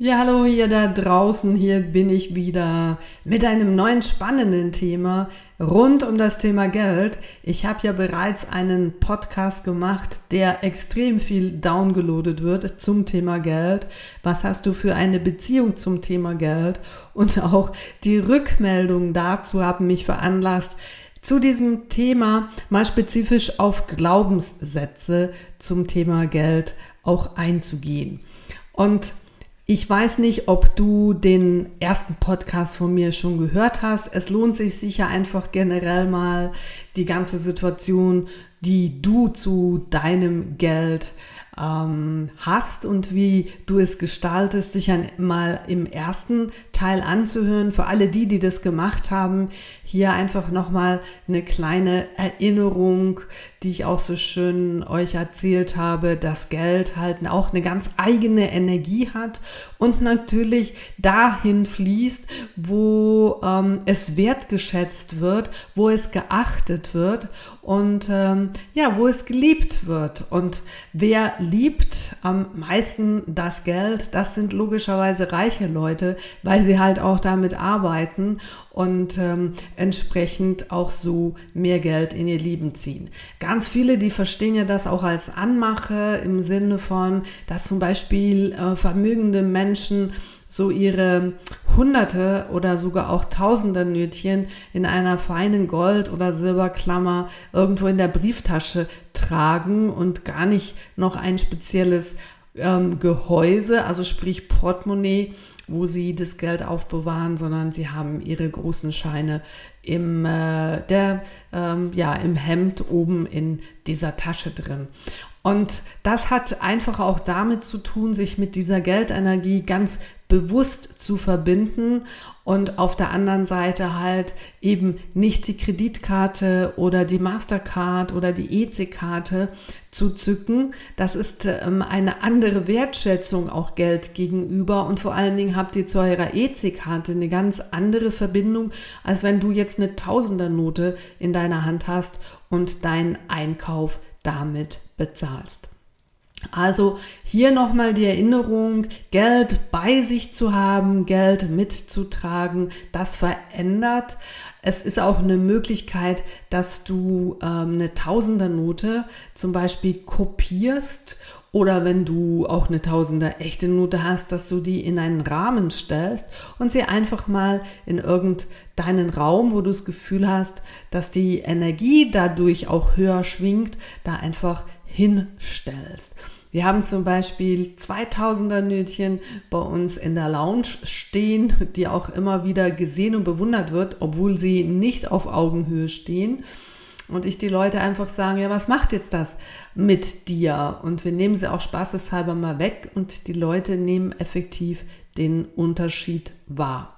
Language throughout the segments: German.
Ja, hallo hier da draußen, hier bin ich wieder mit einem neuen spannenden Thema rund um das Thema Geld. Ich habe ja bereits einen Podcast gemacht, der extrem viel downgeloadet wird zum Thema Geld. Was hast du für eine Beziehung zum Thema Geld? Und auch die Rückmeldungen dazu haben mich veranlasst, zu diesem Thema mal spezifisch auf Glaubenssätze zum Thema Geld auch einzugehen. Und ich weiß nicht, ob du den ersten Podcast von mir schon gehört hast. Es lohnt sich sicher einfach generell mal die ganze Situation, die du zu deinem Geld ähm, hast und wie du es gestaltest, sich mal im ersten Teil anzuhören. Für alle die, die das gemacht haben, hier einfach nochmal eine kleine Erinnerung, die ich auch so schön euch erzählt habe, dass Geld halt auch eine ganz eigene Energie hat und natürlich dahin fließt, wo ähm, es wertgeschätzt wird, wo es geachtet wird und ähm, ja, wo es geliebt wird. Und wer liebt am meisten das Geld, das sind logischerweise reiche Leute, weil sie halt auch damit arbeiten und ähm, entsprechend auch so mehr Geld in ihr Leben ziehen. Ganz viele, die verstehen ja das auch als Anmache im Sinne von, dass zum Beispiel äh, vermögende Menschen so ihre Hunderte oder sogar auch Tausender Nötchen in einer feinen Gold- oder Silberklammer irgendwo in der Brieftasche tragen und gar nicht noch ein spezielles ähm, Gehäuse, also sprich Portemonnaie, wo sie das Geld aufbewahren, sondern sie haben ihre großen Scheine im, äh, der, ähm, ja, im Hemd oben in dieser Tasche drin. Und das hat einfach auch damit zu tun, sich mit dieser Geldenergie ganz bewusst zu verbinden und auf der anderen Seite halt eben nicht die Kreditkarte oder die Mastercard oder die EC-Karte zu zücken. Das ist ähm, eine andere Wertschätzung auch Geld gegenüber und vor allen Dingen habt ihr zu eurer EC-Karte eine ganz andere Verbindung, als wenn du jetzt eine Tausendernote in deiner Hand hast und deinen Einkauf damit bezahlst. Also hier nochmal die Erinnerung, Geld bei sich zu haben, Geld mitzutragen, das verändert. Es ist auch eine Möglichkeit, dass du ähm, eine Tausendernote zum Beispiel kopierst oder wenn du auch eine Tausender echte Note hast, dass du die in einen Rahmen stellst und sie einfach mal in irgendeinen Raum, wo du das Gefühl hast, dass die Energie dadurch auch höher schwingt, da einfach hinstellst. Wir haben zum Beispiel 2000er Nötchen bei uns in der Lounge stehen, die auch immer wieder gesehen und bewundert wird, obwohl sie nicht auf Augenhöhe stehen. Und ich die Leute einfach sagen, ja, was macht jetzt das mit dir? Und wir nehmen sie auch spaßeshalber mal weg und die Leute nehmen effektiv den Unterschied wahr.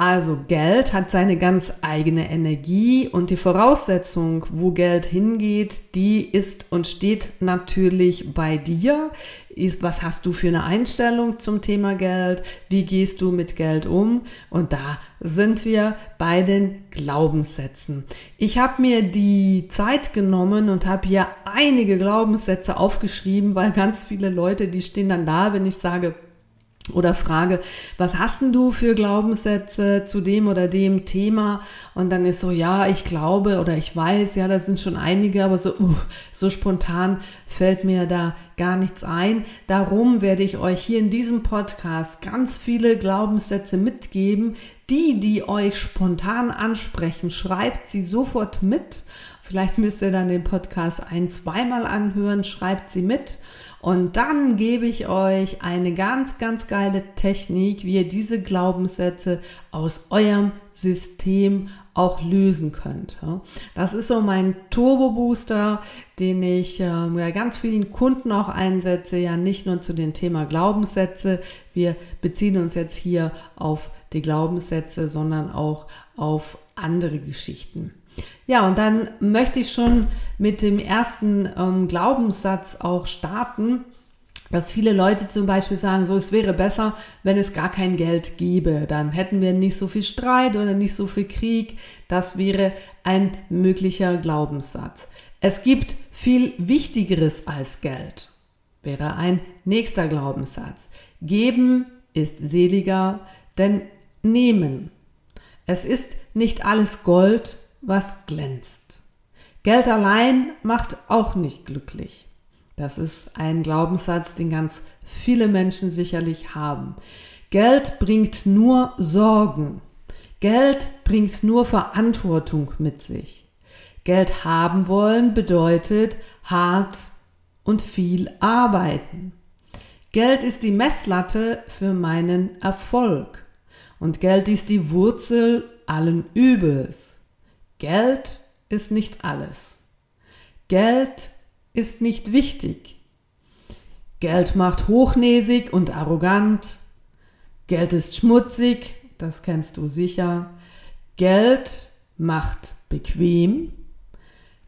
Also Geld hat seine ganz eigene Energie und die Voraussetzung, wo Geld hingeht, die ist und steht natürlich bei dir. Ist, was hast du für eine Einstellung zum Thema Geld? Wie gehst du mit Geld um? Und da sind wir bei den Glaubenssätzen. Ich habe mir die Zeit genommen und habe hier einige Glaubenssätze aufgeschrieben, weil ganz viele Leute, die stehen dann da, wenn ich sage, oder frage, was hast denn du für Glaubenssätze zu dem oder dem Thema? Und dann ist so, ja, ich glaube oder ich weiß, ja, da sind schon einige, aber so, uh, so spontan fällt mir da gar nichts ein. Darum werde ich euch hier in diesem Podcast ganz viele Glaubenssätze mitgeben. Die, die euch spontan ansprechen, schreibt sie sofort mit. Vielleicht müsst ihr dann den Podcast ein-, zweimal anhören, schreibt sie mit. Und dann gebe ich euch eine ganz, ganz geile Technik, wie ihr diese Glaubenssätze aus eurem System auch lösen könnt. Das ist so mein Turbo Booster, den ich ja, ganz vielen Kunden auch einsetze, ja nicht nur zu dem Thema Glaubenssätze. Wir beziehen uns jetzt hier auf die Glaubenssätze, sondern auch auf andere Geschichten. Ja, und dann möchte ich schon mit dem ersten ähm, Glaubenssatz auch starten. dass viele Leute zum Beispiel sagen, so es wäre besser, wenn es gar kein Geld gäbe, dann hätten wir nicht so viel Streit oder nicht so viel Krieg. Das wäre ein möglicher Glaubenssatz. Es gibt viel Wichtigeres als Geld, wäre ein nächster Glaubenssatz. Geben ist seliger, denn nehmen. Es ist nicht alles Gold, was glänzt. Geld allein macht auch nicht glücklich. Das ist ein Glaubenssatz, den ganz viele Menschen sicherlich haben. Geld bringt nur Sorgen. Geld bringt nur Verantwortung mit sich. Geld haben wollen bedeutet hart und viel arbeiten. Geld ist die Messlatte für meinen Erfolg. Und Geld ist die Wurzel allen Übels. Geld ist nicht alles. Geld ist nicht wichtig. Geld macht hochnäsig und arrogant. Geld ist schmutzig, das kennst du sicher. Geld macht bequem.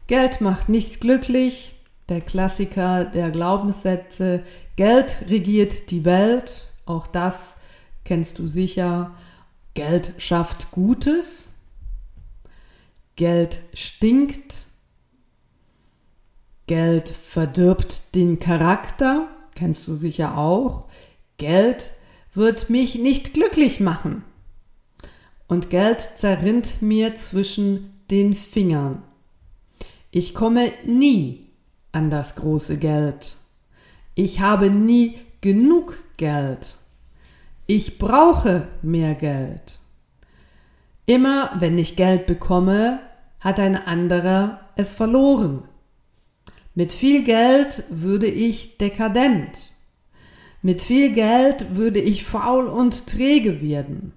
Geld macht nicht glücklich. Der Klassiker der Glaubenssätze. Geld regiert die Welt. Auch das kennst du sicher. Geld schafft Gutes. Geld stinkt. Geld verdirbt den Charakter, kennst du sicher auch. Geld wird mich nicht glücklich machen. Und Geld zerrinnt mir zwischen den Fingern. Ich komme nie an das große Geld. Ich habe nie genug Geld. Ich brauche mehr Geld. Immer wenn ich Geld bekomme, hat ein anderer es verloren. Mit viel Geld würde ich dekadent. Mit viel Geld würde ich faul und träge werden.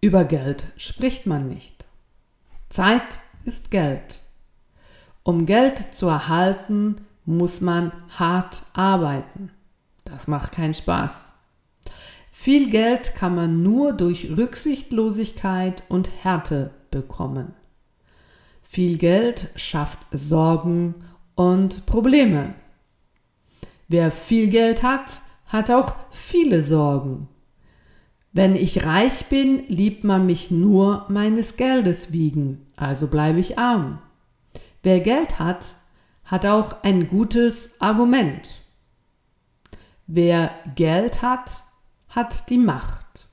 Über Geld spricht man nicht. Zeit ist Geld. Um Geld zu erhalten, muss man hart arbeiten. Das macht keinen Spaß. Viel Geld kann man nur durch Rücksichtslosigkeit und Härte bekommen. Viel Geld schafft Sorgen und Probleme. Wer viel Geld hat, hat auch viele Sorgen. Wenn ich reich bin, liebt man mich nur meines Geldes wiegen, also bleibe ich arm. Wer Geld hat, hat auch ein gutes Argument. Wer Geld hat, hat die Macht.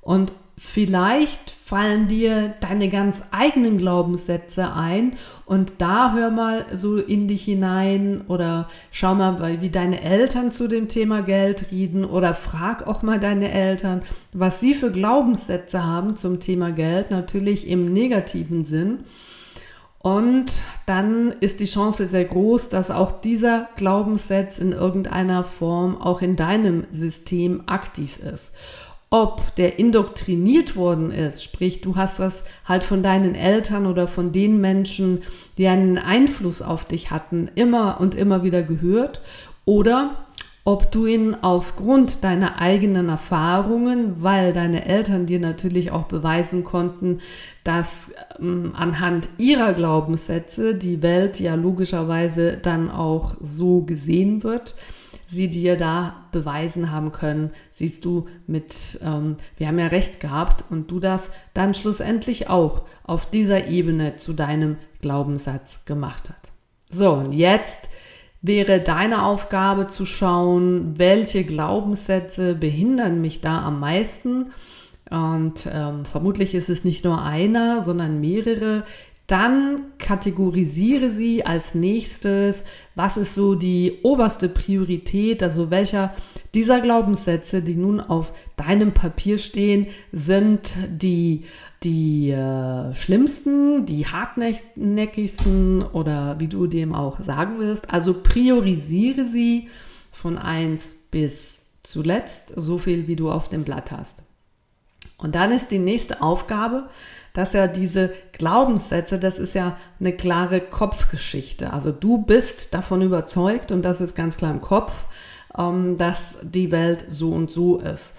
Und vielleicht fallen dir deine ganz eigenen Glaubenssätze ein und da hör mal so in dich hinein oder schau mal, wie deine Eltern zu dem Thema Geld reden oder frag auch mal deine Eltern, was sie für Glaubenssätze haben zum Thema Geld, natürlich im negativen Sinn. Und dann ist die Chance sehr groß, dass auch dieser Glaubenssatz in irgendeiner Form auch in deinem System aktiv ist. Ob der indoktriniert worden ist, sprich du hast das halt von deinen Eltern oder von den Menschen, die einen Einfluss auf dich hatten, immer und immer wieder gehört, oder ob du ihn aufgrund deiner eigenen Erfahrungen, weil deine Eltern dir natürlich auch beweisen konnten, dass ähm, anhand ihrer Glaubenssätze die Welt ja logischerweise dann auch so gesehen wird, sie dir da beweisen haben können, siehst du mit, ähm, wir haben ja recht gehabt und du das dann schlussendlich auch auf dieser Ebene zu deinem Glaubenssatz gemacht hat. So, und jetzt wäre deine Aufgabe zu schauen, welche Glaubenssätze behindern mich da am meisten. Und ähm, vermutlich ist es nicht nur einer, sondern mehrere, dann kategorisiere sie als nächstes, was ist so die oberste Priorität, also welcher dieser Glaubenssätze, die nun auf deinem Papier stehen, sind die, die äh, schlimmsten, die hartnäckigsten oder wie du dem auch sagen wirst. Also priorisiere sie von 1 bis zuletzt, so viel wie du auf dem Blatt hast. Und dann ist die nächste Aufgabe, dass ja diese Glaubenssätze, das ist ja eine klare Kopfgeschichte. Also du bist davon überzeugt und das ist ganz klar im Kopf, ähm, dass die Welt so und so ist.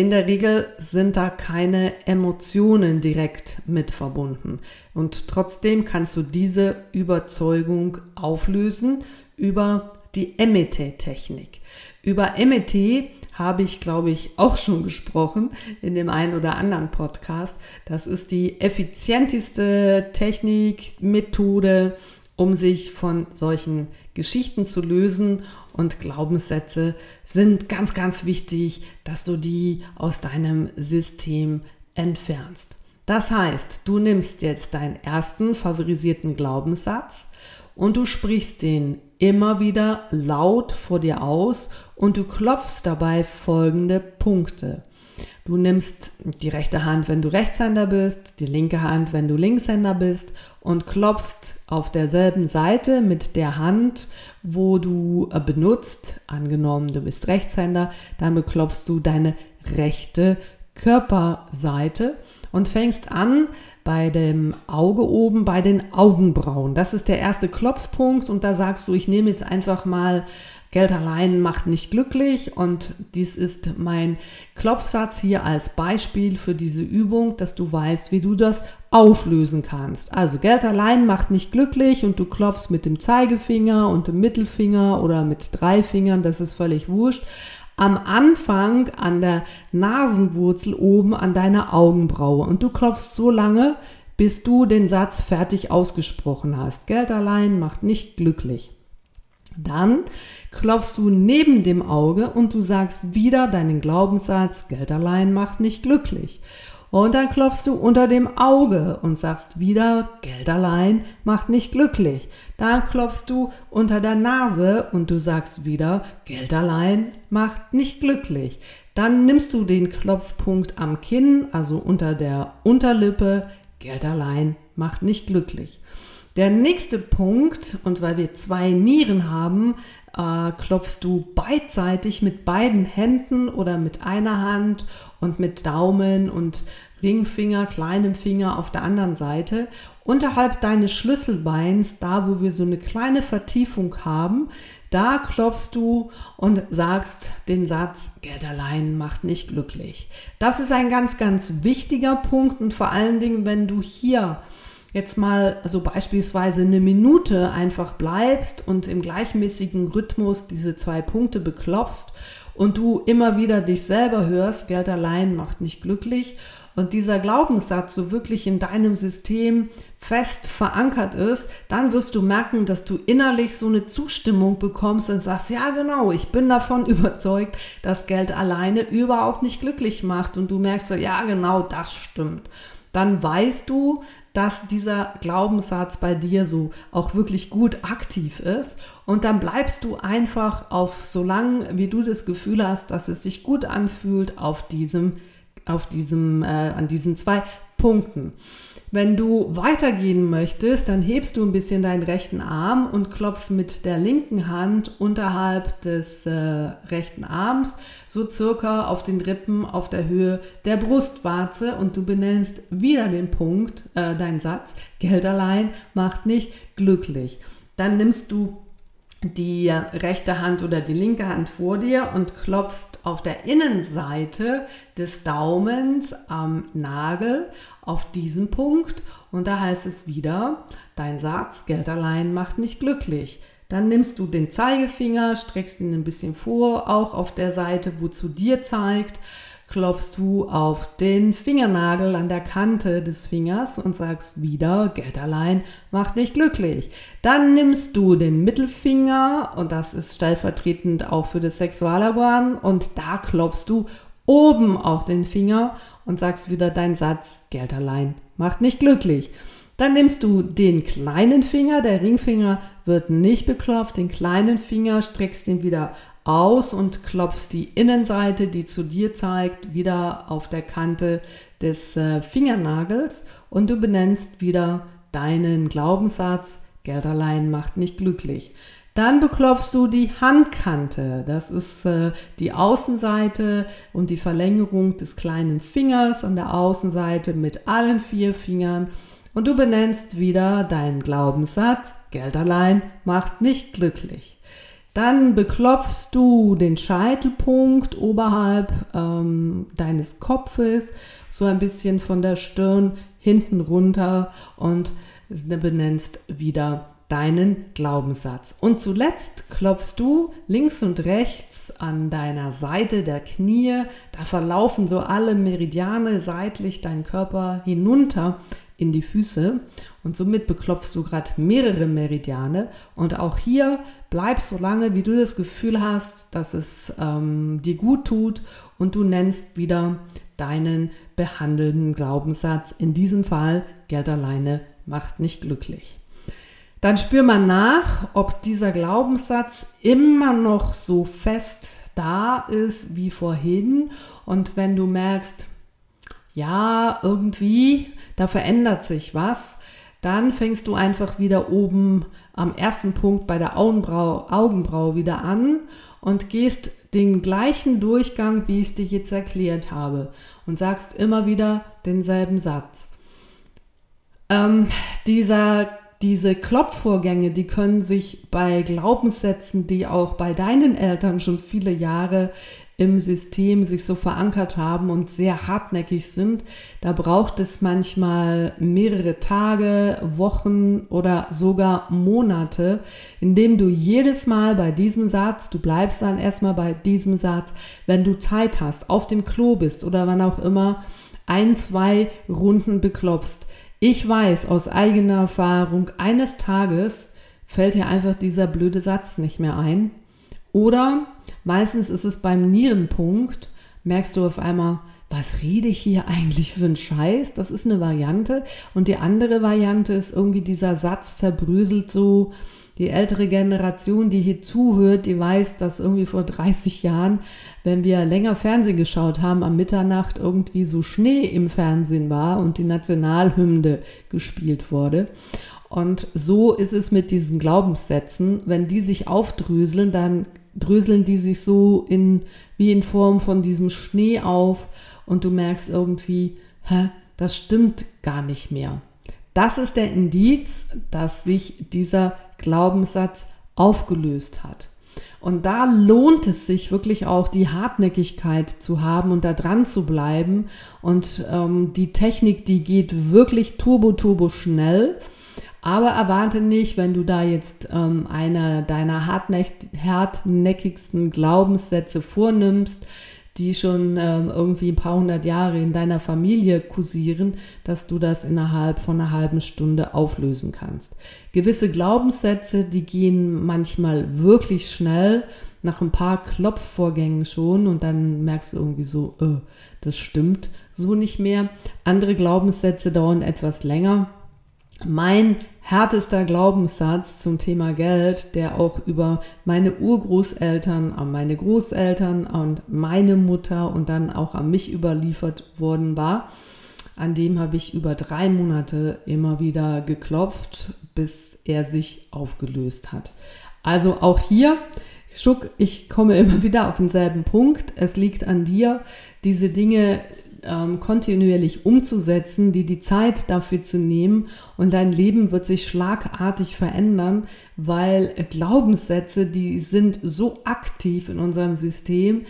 In der Regel sind da keine Emotionen direkt mit verbunden. Und trotzdem kannst du diese Überzeugung auflösen über die MET-Technik. Über MET habe ich, glaube ich, auch schon gesprochen in dem einen oder anderen Podcast. Das ist die effizienteste Technik, Methode, um sich von solchen Geschichten zu lösen. Und Glaubenssätze sind ganz, ganz wichtig, dass du die aus deinem System entfernst. Das heißt, du nimmst jetzt deinen ersten favorisierten Glaubenssatz und du sprichst den immer wieder laut vor dir aus und du klopfst dabei folgende Punkte. Du nimmst die rechte Hand, wenn du Rechtshänder bist, die linke Hand, wenn du Linkshänder bist und klopfst auf derselben Seite mit der Hand, wo du äh, benutzt, angenommen du bist Rechtshänder, damit klopfst du deine rechte Körperseite und fängst an bei dem Auge oben, bei den Augenbrauen. Das ist der erste Klopfpunkt und da sagst du, ich nehme jetzt einfach mal Geld allein macht nicht glücklich und dies ist mein Klopfsatz hier als Beispiel für diese Übung, dass du weißt, wie du das auflösen kannst. Also Geld allein macht nicht glücklich und du klopfst mit dem Zeigefinger und dem Mittelfinger oder mit drei Fingern, das ist völlig wurscht am Anfang an der Nasenwurzel oben an deiner Augenbraue und du klopfst so lange, bis du den Satz fertig ausgesprochen hast. Geld allein macht nicht glücklich. Dann klopfst du neben dem Auge und du sagst wieder deinen Glaubenssatz, Geld allein macht nicht glücklich. Und dann klopfst du unter dem Auge und sagst wieder, Geld allein macht nicht glücklich. Dann klopfst du unter der Nase und du sagst wieder, Geld allein macht nicht glücklich. Dann nimmst du den Klopfpunkt am Kinn, also unter der Unterlippe, Geld allein macht nicht glücklich. Der nächste Punkt, und weil wir zwei Nieren haben, äh, klopfst du beidseitig mit beiden Händen oder mit einer Hand und mit Daumen und Ringfinger, kleinem Finger auf der anderen Seite. Unterhalb deines Schlüsselbeins, da wo wir so eine kleine Vertiefung haben, da klopfst du und sagst den Satz, Geld allein macht nicht glücklich. Das ist ein ganz, ganz wichtiger Punkt und vor allen Dingen, wenn du hier jetzt mal so beispielsweise eine Minute einfach bleibst und im gleichmäßigen Rhythmus diese zwei Punkte beklopfst und du immer wieder dich selber hörst, Geld allein macht nicht glücklich und dieser Glaubenssatz so wirklich in deinem System fest verankert ist, dann wirst du merken, dass du innerlich so eine Zustimmung bekommst und sagst, ja genau, ich bin davon überzeugt, dass Geld alleine überhaupt nicht glücklich macht und du merkst so, ja genau, das stimmt. Dann weißt du, dass dieser Glaubenssatz bei dir so auch wirklich gut aktiv ist. Und dann bleibst du einfach auf, so lange wie du das Gefühl hast, dass es sich gut anfühlt, auf diesem, auf diesem, äh, an diesen zwei Punkten. Wenn du weitergehen möchtest, dann hebst du ein bisschen deinen rechten Arm und klopfst mit der linken Hand unterhalb des äh, rechten Arms so circa auf den Rippen auf der Höhe der Brustwarze und du benennst wieder den Punkt, äh, deinen Satz, Geld allein macht nicht glücklich. Dann nimmst du die rechte Hand oder die linke Hand vor dir und klopfst auf der Innenseite des Daumens am Nagel auf diesen Punkt und da heißt es wieder, dein Satz, Geld allein macht nicht glücklich. Dann nimmst du den Zeigefinger, streckst ihn ein bisschen vor, auch auf der Seite, wo zu dir zeigt, klopfst du auf den Fingernagel an der Kante des Fingers und sagst wieder, Geld allein macht nicht glücklich. Dann nimmst du den Mittelfinger und das ist stellvertretend auch für das Sexualorgan und da klopfst du oben auf den Finger und sagst wieder deinen Satz, Geld allein macht nicht glücklich. Dann nimmst du den kleinen Finger, der Ringfinger wird nicht beklopft, den kleinen Finger streckst ihn wieder aus und klopfst die Innenseite, die zu dir zeigt, wieder auf der Kante des äh, Fingernagels und du benennst wieder deinen Glaubenssatz, Geld allein macht nicht glücklich. Dann beklopfst du die Handkante. Das ist äh, die Außenseite und die Verlängerung des kleinen Fingers an der Außenseite mit allen vier Fingern. Und du benennst wieder deinen Glaubenssatz, Geld allein macht nicht glücklich. Dann beklopfst du den Scheitelpunkt oberhalb ähm, deines Kopfes, so ein bisschen von der Stirn hinten runter und benennst wieder deinen Glaubenssatz. Und zuletzt klopfst du links und rechts an deiner Seite der Knie. Da verlaufen so alle Meridiane seitlich deinen Körper hinunter in die Füße. Und somit beklopfst du gerade mehrere Meridiane. Und auch hier bleib so lange, wie du das Gefühl hast, dass es ähm, dir gut tut. Und du nennst wieder deinen behandelnden Glaubenssatz. In diesem Fall Geld alleine macht nicht glücklich. Dann spür mal nach, ob dieser Glaubenssatz immer noch so fest da ist wie vorhin. Und wenn du merkst, ja, irgendwie, da verändert sich was, dann fängst du einfach wieder oben am ersten Punkt bei der Augenbraue wieder an und gehst den gleichen Durchgang, wie ich es dir jetzt erklärt habe und sagst immer wieder denselben Satz. Ähm, dieser diese Klopfvorgänge, die können sich bei Glaubenssätzen, die auch bei deinen Eltern schon viele Jahre im System sich so verankert haben und sehr hartnäckig sind, da braucht es manchmal mehrere Tage, Wochen oder sogar Monate, indem du jedes Mal bei diesem Satz, du bleibst dann erstmal bei diesem Satz, wenn du Zeit hast, auf dem Klo bist oder wann auch immer, ein, zwei Runden beklopfst ich weiß aus eigener Erfahrung, eines Tages fällt dir einfach dieser blöde Satz nicht mehr ein. Oder meistens ist es beim Nierenpunkt, merkst du auf einmal, was rede ich hier eigentlich für einen Scheiß? Das ist eine Variante. Und die andere Variante ist irgendwie dieser Satz zerbröselt so, die ältere Generation, die hier zuhört, die weiß, dass irgendwie vor 30 Jahren, wenn wir länger Fernsehen geschaut haben, am Mitternacht irgendwie so Schnee im Fernsehen war und die Nationalhymne gespielt wurde. Und so ist es mit diesen Glaubenssätzen. Wenn die sich aufdröseln, dann dröseln die sich so in, wie in Form von diesem Schnee auf und du merkst irgendwie, hä, das stimmt gar nicht mehr. Das ist der Indiz, dass sich dieser Glaubenssatz aufgelöst hat. Und da lohnt es sich wirklich auch, die Hartnäckigkeit zu haben und da dran zu bleiben. Und ähm, die Technik, die geht wirklich turbo, turbo schnell. Aber erwarte nicht, wenn du da jetzt ähm, einer deiner hartnäckigsten Glaubenssätze vornimmst, die schon ähm, irgendwie ein paar hundert Jahre in deiner Familie kursieren, dass du das innerhalb von einer halben Stunde auflösen kannst. Gewisse Glaubenssätze, die gehen manchmal wirklich schnell, nach ein paar Klopfvorgängen schon und dann merkst du irgendwie so, äh, das stimmt so nicht mehr. Andere Glaubenssätze dauern etwas länger. Mein härtester Glaubenssatz zum Thema Geld, der auch über meine Urgroßeltern, an meine Großeltern und meine Mutter und dann auch an mich überliefert worden war. An dem habe ich über drei Monate immer wieder geklopft, bis er sich aufgelöst hat. Also auch hier, Schuck, ich komme immer wieder auf denselben Punkt. Es liegt an dir, diese Dinge ähm, kontinuierlich umzusetzen, die die Zeit dafür zu nehmen und dein Leben wird sich schlagartig verändern, weil Glaubenssätze, die sind so aktiv in unserem System,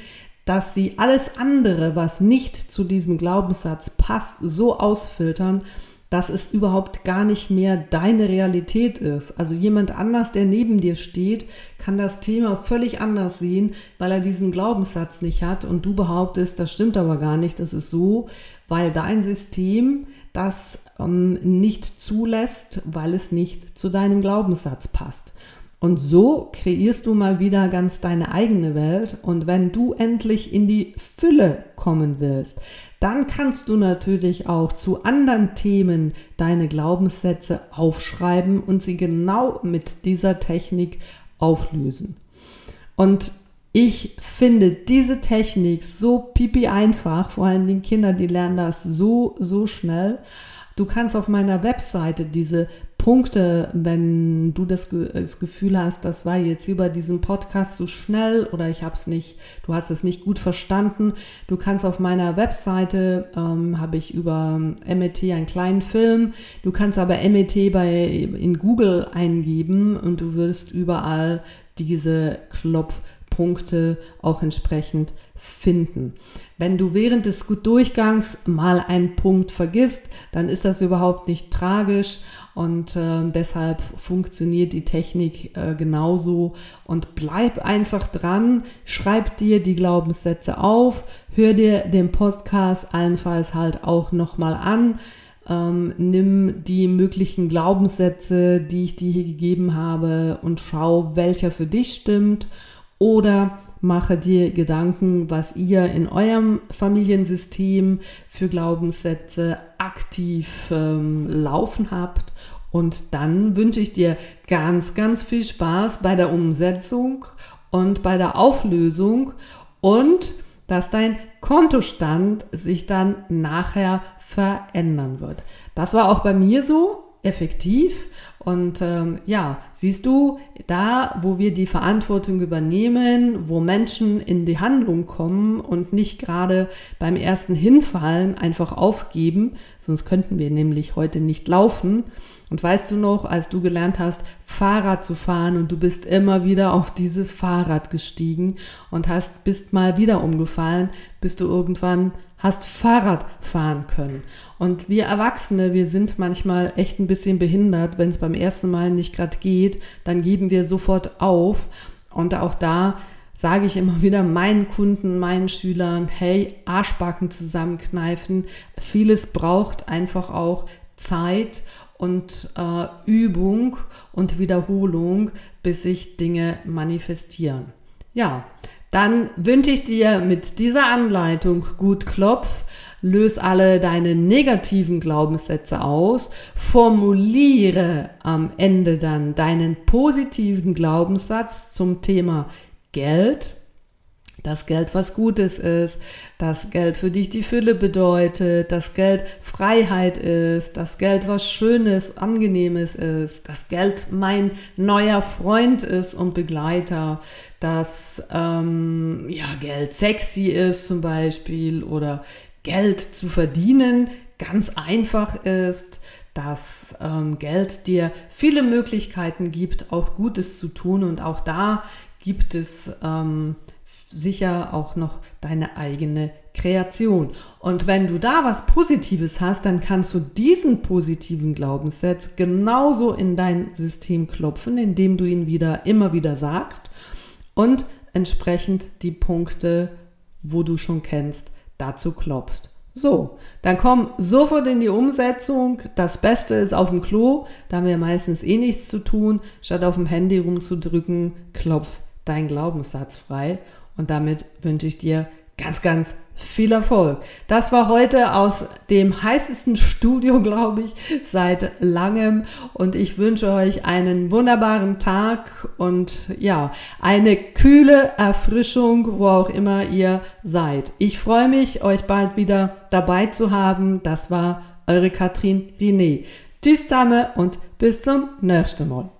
dass sie alles andere, was nicht zu diesem Glaubenssatz passt, so ausfiltern, dass es überhaupt gar nicht mehr deine Realität ist. Also jemand anders, der neben dir steht, kann das Thema völlig anders sehen, weil er diesen Glaubenssatz nicht hat und du behauptest, das stimmt aber gar nicht, das ist so, weil dein System das ähm, nicht zulässt, weil es nicht zu deinem Glaubenssatz passt. Und so kreierst du mal wieder ganz deine eigene Welt. Und wenn du endlich in die Fülle kommen willst, dann kannst du natürlich auch zu anderen Themen deine Glaubenssätze aufschreiben und sie genau mit dieser Technik auflösen. Und ich finde diese Technik so pipi einfach, vor allem die Kinder, die lernen das so, so schnell. Du kannst auf meiner Webseite diese Punkte, wenn du das, das, Gefühl hast, das war jetzt über diesen Podcast zu so schnell oder ich habe es nicht, du hast es nicht gut verstanden. Du kannst auf meiner Webseite ähm, habe ich über MET einen kleinen Film. Du kannst aber MET bei in Google eingeben und du wirst überall diese Klopfpunkte auch entsprechend finden. Wenn du während des Durchgangs mal einen Punkt vergisst, dann ist das überhaupt nicht tragisch und äh, deshalb funktioniert die Technik äh, genauso und bleib einfach dran, schreib dir die Glaubenssätze auf, hör dir den Podcast allenfalls halt auch nochmal an. Ähm, nimm die möglichen Glaubenssätze, die ich dir hier gegeben habe und schau, welcher für dich stimmt. Oder mache dir Gedanken, was ihr in eurem Familiensystem für Glaubenssätze aktiv ähm, laufen habt. Und dann wünsche ich dir ganz, ganz viel Spaß bei der Umsetzung und bei der Auflösung und dass dein Kontostand sich dann nachher verändern wird. Das war auch bei mir so effektiv. Und ähm, ja, siehst du, da, wo wir die Verantwortung übernehmen, wo Menschen in die Handlung kommen und nicht gerade beim ersten Hinfallen einfach aufgeben, sonst könnten wir nämlich heute nicht laufen. Und weißt du noch, als du gelernt hast, Fahrrad zu fahren und du bist immer wieder auf dieses Fahrrad gestiegen und hast, bist mal wieder umgefallen, bis du irgendwann hast Fahrrad fahren können. Und wir Erwachsene, wir sind manchmal echt ein bisschen behindert, wenn es beim ersten Mal nicht gerade geht, dann geben wir sofort auf. Und auch da sage ich immer wieder meinen Kunden, meinen Schülern, hey, Arschbacken zusammenkneifen. Vieles braucht einfach auch Zeit und äh, Übung und Wiederholung, bis sich Dinge manifestieren. Ja, dann wünsche ich dir mit dieser Anleitung gut Klopf, löse alle deine negativen Glaubenssätze aus, formuliere am Ende dann deinen positiven Glaubenssatz zum Thema Geld, das Geld was Gutes ist, das Geld für dich die Fülle bedeutet, das Geld Freiheit ist, das Geld was Schönes, Angenehmes ist, das Geld mein neuer Freund ist und Begleiter, dass ähm, ja, Geld sexy ist zum Beispiel oder Geld zu verdienen ganz einfach ist, dass ähm, Geld dir viele Möglichkeiten gibt, auch Gutes zu tun und auch da gibt es ähm, sicher auch noch deine eigene Kreation. Und wenn du da was Positives hast, dann kannst du diesen positiven Glaubenssatz genauso in dein System klopfen, indem du ihn wieder immer wieder sagst und entsprechend die Punkte, wo du schon kennst, dazu klopfst. So, dann komm sofort in die Umsetzung. Das Beste ist auf dem Klo, da haben wir meistens eh nichts zu tun. Statt auf dem Handy rumzudrücken, klopf dein Glaubenssatz frei. Und damit wünsche ich dir ganz, ganz viel Erfolg. Das war heute aus dem heißesten Studio, glaube ich, seit langem. Und ich wünsche euch einen wunderbaren Tag und ja, eine kühle Erfrischung, wo auch immer ihr seid. Ich freue mich, euch bald wieder dabei zu haben. Das war eure Katrin Riné. Tschüss zusammen und bis zum nächsten Mal.